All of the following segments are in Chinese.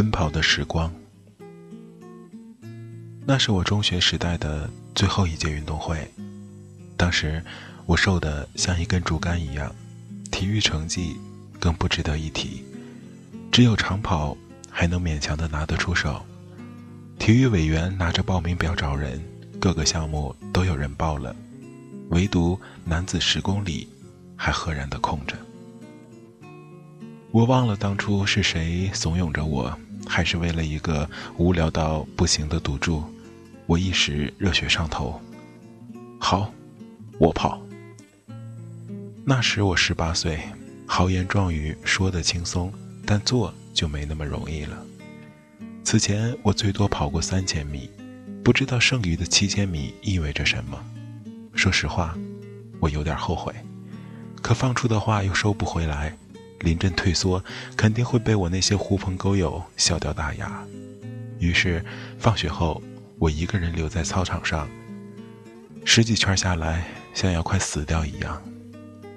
奔跑的时光，那是我中学时代的最后一届运动会。当时我瘦得像一根竹竿一样，体育成绩更不值得一提，只有长跑还能勉强的拿得出手。体育委员拿着报名表找人，各个项目都有人报了，唯独男子十公里还赫然的空着。我忘了当初是谁怂恿着我。还是为了一个无聊到不行的赌注，我一时热血上头。好，我跑。那时我十八岁，豪言壮语说得轻松，但做就没那么容易了。此前我最多跑过三千米，不知道剩余的七千米意味着什么。说实话，我有点后悔，可放出的话又收不回来。临阵退缩，肯定会被我那些狐朋狗友笑掉大牙。于是，放学后，我一个人留在操场上。十几圈下来，像要快死掉一样。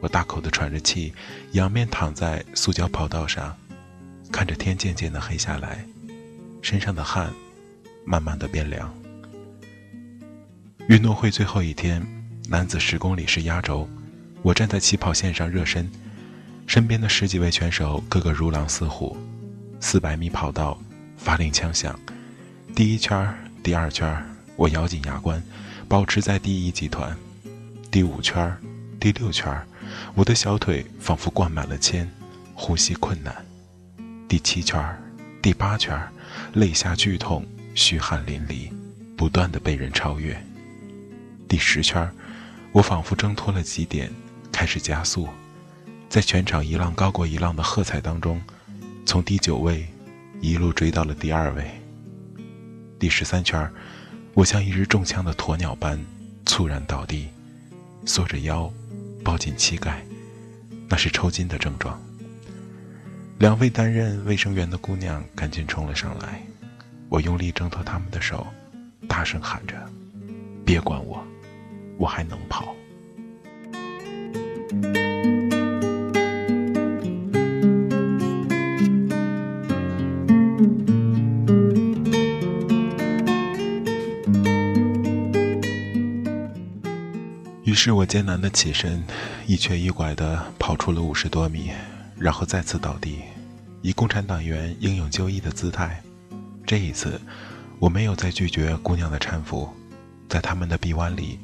我大口的喘着气，仰面躺在塑胶跑道上，看着天渐渐的黑下来，身上的汗慢慢的变凉。运动会最后一天，男子十公里是压轴，我站在起跑线上热身。身边的十几位选手个个如狼似虎，四百米跑道，发令枪响，第一圈第二圈我咬紧牙关，保持在第一集团。第五圈第六圈我的小腿仿佛灌满了铅，呼吸困难。第七圈第八圈肋下剧痛，虚汗淋漓，不断的被人超越。第十圈我仿佛挣脱了极点，开始加速。在全场一浪高过一浪的喝彩当中，从第九位一路追到了第二位。第十三圈，我像一只中枪的鸵鸟般猝然倒地，缩着腰，抱紧膝盖，那是抽筋的症状。两位担任卫生员的姑娘赶紧冲了上来，我用力挣脱他们的手，大声喊着：“别管我，我还能跑。”是我艰难的起身，一瘸一拐的跑出了五十多米，然后再次倒地，以共产党员英勇就义的姿态。这一次，我没有再拒绝姑娘的搀扶，在他们的臂弯里，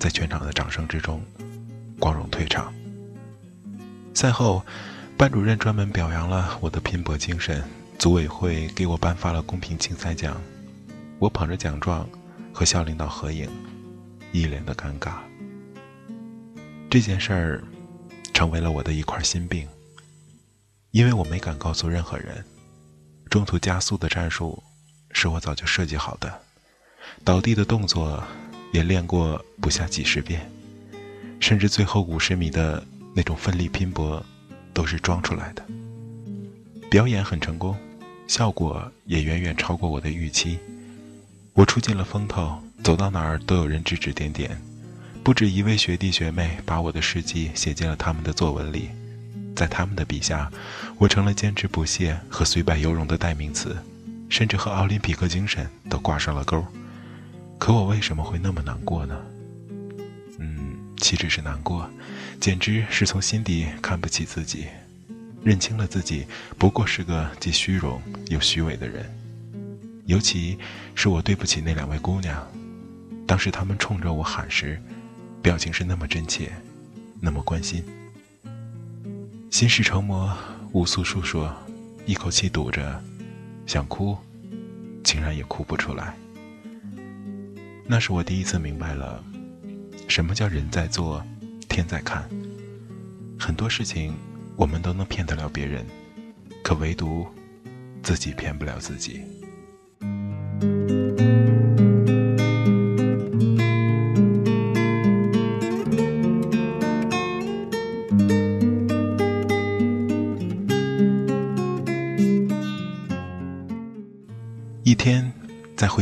在全场的掌声之中，光荣退场。赛后，班主任专门表扬了我的拼搏精神，组委会给我颁发了公平竞赛奖，我捧着奖状和校领导合影，一脸的尴尬。这件事儿成为了我的一块心病，因为我没敢告诉任何人。中途加速的战术是我早就设计好的，倒地的动作也练过不下几十遍，甚至最后五十米的那种奋力拼搏都是装出来的。表演很成功，效果也远远超过我的预期。我出尽了风头，走到哪儿都有人指指点点。不止一位学弟学妹把我的事迹写进了他们的作文里，在他们的笔下，我成了坚持不懈和虽败犹荣的代名词。甚至和奥林匹克精神都挂上了钩。可我为什么会那么难过呢？嗯，岂止是难过，简直是从心底看不起自己，认清了自己不过是个既虚荣又虚伪的人。尤其是我对不起那两位姑娘，当时她们冲着我喊时，表情是那么真切，那么关心。心事成魔，无诉诉说，一口气堵着，想哭，竟然也哭不出来。那是我第一次明白了，什么叫人在做，天在看。很多事情我们都能骗得了别人，可唯独自己骗不了自己。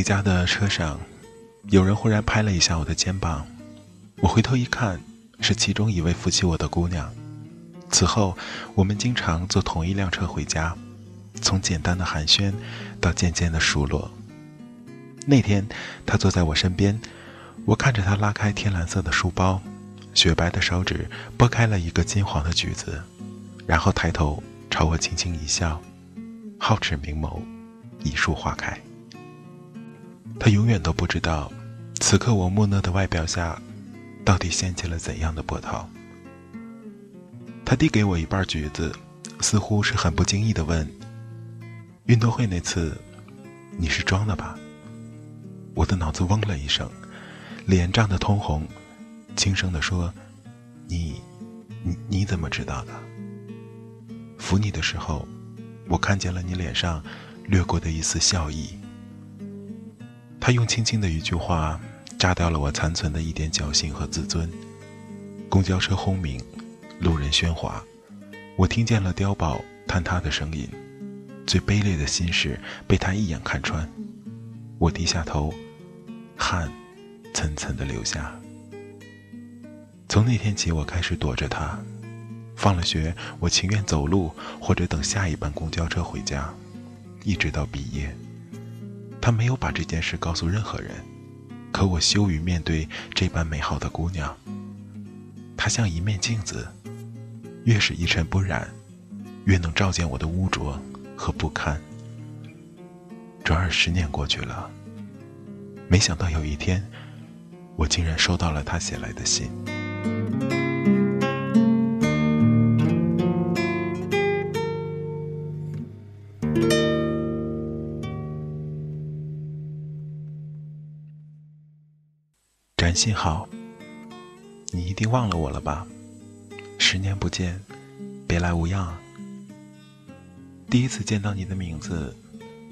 家的车上。有人忽然拍了一下我的肩膀，我回头一看，是其中一位扶起我的姑娘。此后，我们经常坐同一辆车回家，从简单的寒暄到渐渐的熟络。那天，她坐在我身边，我看着她拉开天蓝色的书包，雪白的手指拨开了一个金黄的橘子，然后抬头朝我轻轻一笑，皓齿明眸，一树花开。他永远都不知道。此刻我木讷的外表下，到底掀起了怎样的波涛？他递给我一半橘子，似乎是很不经意的问：“运动会那次，你是装的吧？”我的脑子嗡了一声，脸涨得通红，轻声地说：“你，你你怎么知道的？”扶你的时候，我看见了你脸上掠过的一丝笑意。他用轻轻的一句话，炸掉了我残存的一点侥幸和自尊。公交车轰鸣，路人喧哗，我听见了碉堡坍塌的声音，最卑劣的心事被他一眼看穿。我低下头，汗涔涔的流下。从那天起，我开始躲着他。放了学，我情愿走路或者等下一班公交车回家，一直到毕业。他没有把这件事告诉任何人，可我羞于面对这般美好的姑娘。她像一面镜子，越是一尘不染，越能照见我的污浊和不堪。转眼十年过去了，没想到有一天，我竟然收到了他写来的信。信好，你一定忘了我了吧？十年不见，别来无恙。第一次见到你的名字，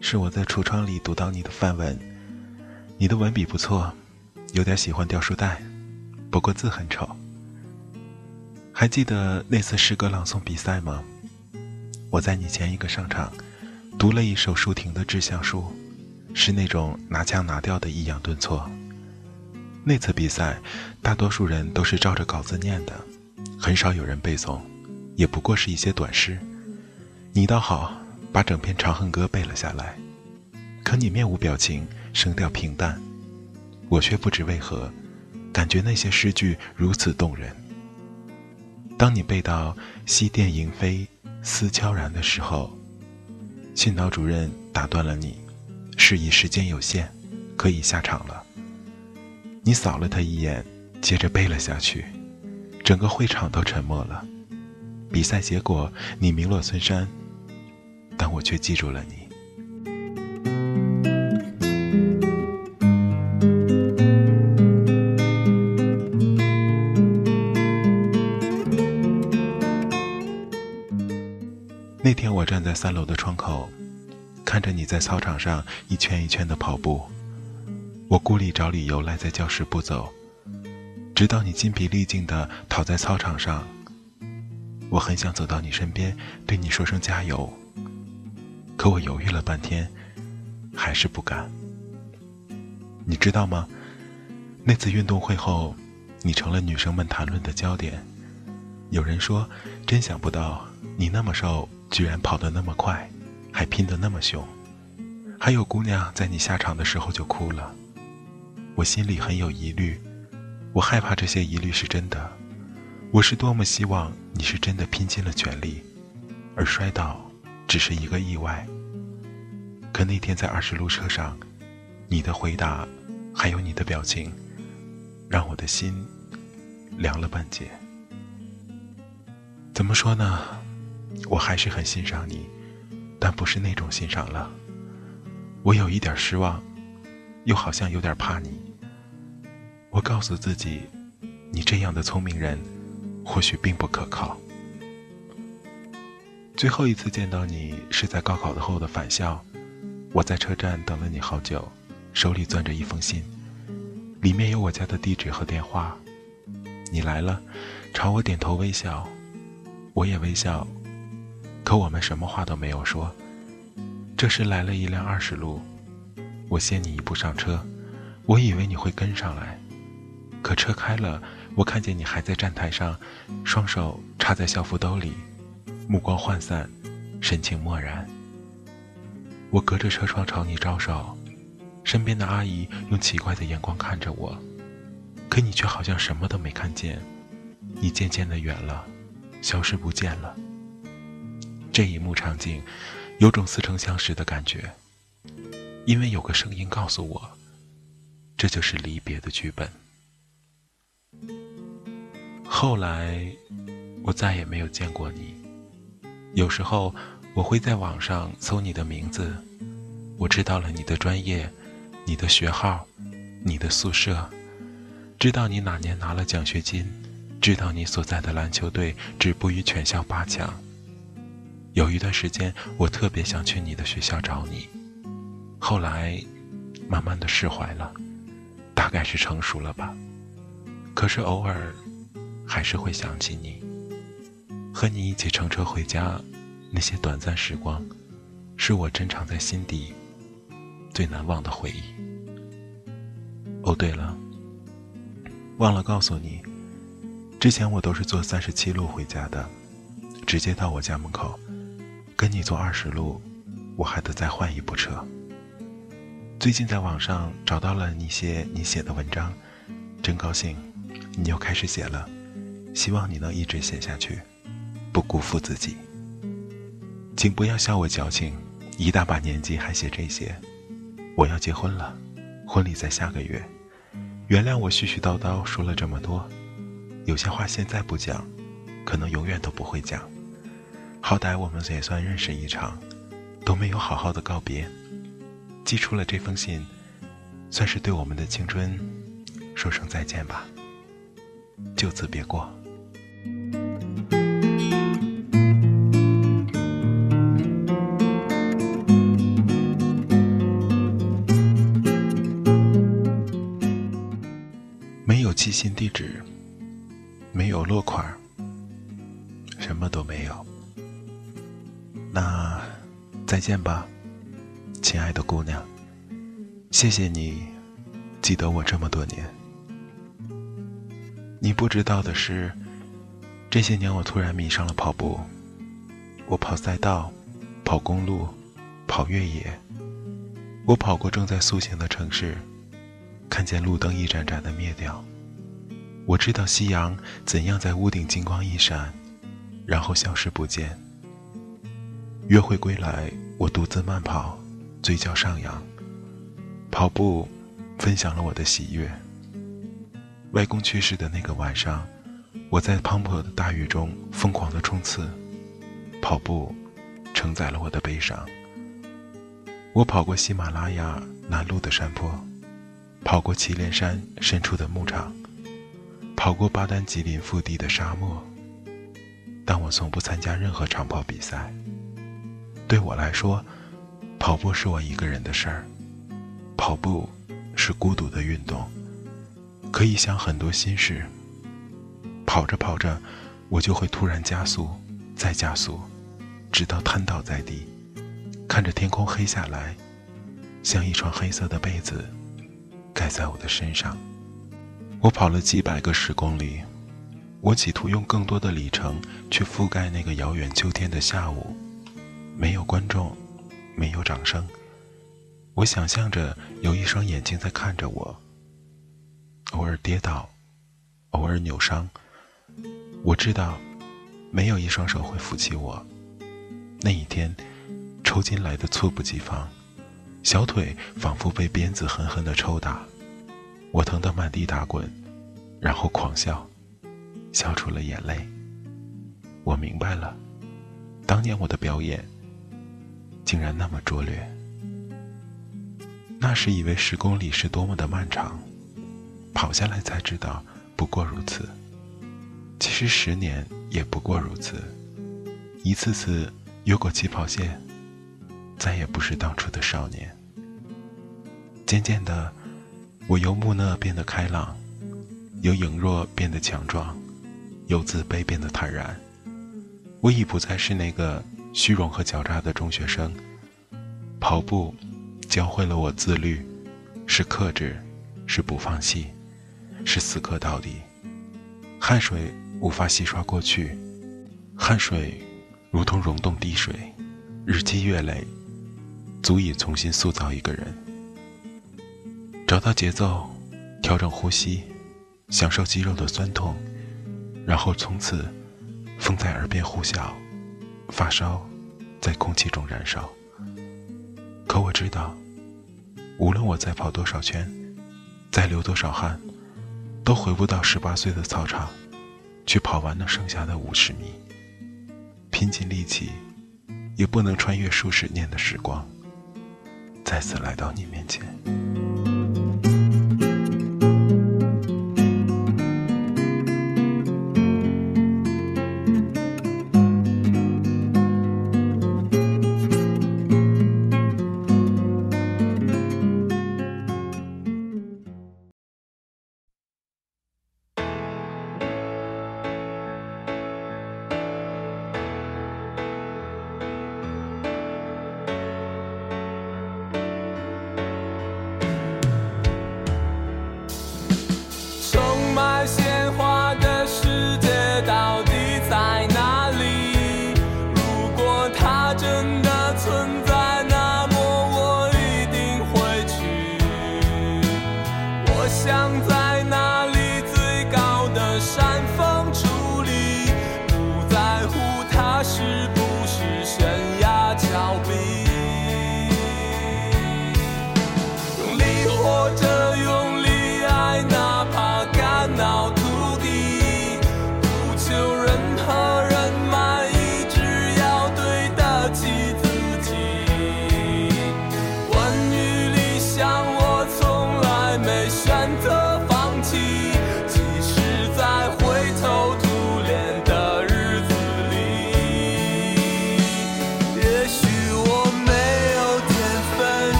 是我在橱窗里读到你的范文。你的文笔不错，有点喜欢掉书袋，不过字很丑。还记得那次诗歌朗诵比赛吗？我在你前一个上场，读了一首舒婷的《致橡树》，是那种拿腔拿调的抑扬顿挫。那次比赛，大多数人都是照着稿子念的，很少有人背诵，也不过是一些短诗。你倒好，把整篇《长恨歌》背了下来，可你面无表情，声调平淡，我却不知为何，感觉那些诗句如此动人。当你背到“西殿萤飞思悄然”的时候，训导主任打断了你，示意时间有限，可以下场了。你扫了他一眼，接着背了下去，整个会场都沉默了。比赛结果你名落孙山，但我却记住了你。那天我站在三楼的窗口，看着你在操场上一圈一圈的跑步。我孤里找理由赖在教室不走，直到你筋疲力尽的躺在操场上。我很想走到你身边，对你说声加油，可我犹豫了半天，还是不敢。你知道吗？那次运动会后，你成了女生们谈论的焦点。有人说，真想不到你那么瘦，居然跑得那么快，还拼得那么凶。还有姑娘在你下场的时候就哭了。我心里很有疑虑，我害怕这些疑虑是真的。我是多么希望你是真的拼尽了全力，而摔倒只是一个意外。可那天在二十路车上，你的回答，还有你的表情，让我的心凉了半截。怎么说呢？我还是很欣赏你，但不是那种欣赏了。我有一点失望，又好像有点怕你。我告诉自己，你这样的聪明人，或许并不可靠。最后一次见到你是在高考后的返校。我在车站等了你好久，手里攥着一封信，里面有我家的地址和电话。你来了，朝我点头微笑，我也微笑，可我们什么话都没有说。这时来了一辆二十路，我先你一步上车，我以为你会跟上来，可车开了，我看见你还在站台上，双手插在校服兜里，目光涣散，神情漠然。我隔着车窗朝你招手，身边的阿姨用奇怪的眼光看着我，可你却好像什么都没看见。你渐渐的远了，消失不见了。这一幕场景，有种似曾相识的感觉，因为有个声音告诉我，这就是离别的剧本。后来，我再也没有见过你。有时候。我会在网上搜你的名字，我知道了你的专业、你的学号、你的宿舍，知道你哪年拿了奖学金，知道你所在的篮球队止步于全校八强。有一段时间，我特别想去你的学校找你，后来慢慢的释怀了，大概是成熟了吧。可是偶尔还是会想起你，和你一起乘车回家。那些短暂时光，是我珍藏在心底最难忘的回忆。哦，对了，忘了告诉你，之前我都是坐三十七路回家的，直接到我家门口。跟你坐二十路，我还得再换一部车。最近在网上找到了一些你写的文章，真高兴，你又开始写了，希望你能一直写下去，不辜负自己。请不要笑我矫情，一大把年纪还写这些。我要结婚了，婚礼在下个月。原谅我絮絮叨叨说了这么多，有些话现在不讲，可能永远都不会讲。好歹我们也算认识一场，都没有好好的告别。寄出了这封信，算是对我们的青春说声再见吧。就此别过。没有寄信地址没有落款，什么都没有。那再见吧，亲爱的姑娘。谢谢你记得我这么多年。你不知道的是，这些年我突然迷上了跑步。我跑赛道，跑公路，跑越野。我跑过正在苏醒的城市，看见路灯一盏盏的灭掉。我知道夕阳怎样在屋顶金光一闪，然后消失不见。约会归来，我独自慢跑，嘴角上扬。跑步，分享了我的喜悦。外公去世的那个晚上，我在滂沱的大雨中疯狂的冲刺，跑步，承载了我的悲伤。我跑过喜马拉雅南麓的山坡，跑过祁连山深处的牧场。跑过巴丹吉林腹地的沙漠，但我从不参加任何长跑比赛。对我来说，跑步是我一个人的事儿，跑步是孤独的运动，可以想很多心事。跑着跑着，我就会突然加速，再加速，直到瘫倒在地，看着天空黑下来，像一床黑色的被子盖在我的身上。我跑了几百个十公里，我企图用更多的里程去覆盖那个遥远秋天的下午，没有观众，没有掌声，我想象着有一双眼睛在看着我。偶尔跌倒，偶尔扭伤。我知道，没有一双手会扶起我。那一天，抽筋来的猝不及防，小腿仿佛被鞭子狠狠的抽打，我疼得满地打滚，然后狂笑，笑出了眼泪。我明白了，当年我的表演竟然那么拙劣。那时以为十公里是多么的漫长。跑下来才知道，不过如此。其实十年也不过如此。一次次越过起跑线，再也不是当初的少年。渐渐的，我由木讷变得开朗，由羸弱变得强壮，由自卑变得坦然。我已不再是那个虚荣和狡诈的中学生。跑步教会了我自律，是克制，是不放弃。是死磕到底，汗水无法洗刷过去，汗水如同溶洞滴水，日积月累，足以重新塑造一个人。找到节奏，调整呼吸，享受肌肉的酸痛，然后从此风在耳边呼啸，发烧在空气中燃烧。可我知道，无论我再跑多少圈，再流多少汗。都回不到十八岁的操场，去跑完那剩下的五十米。拼尽力气，也不能穿越数十年的时光，再次来到你面前。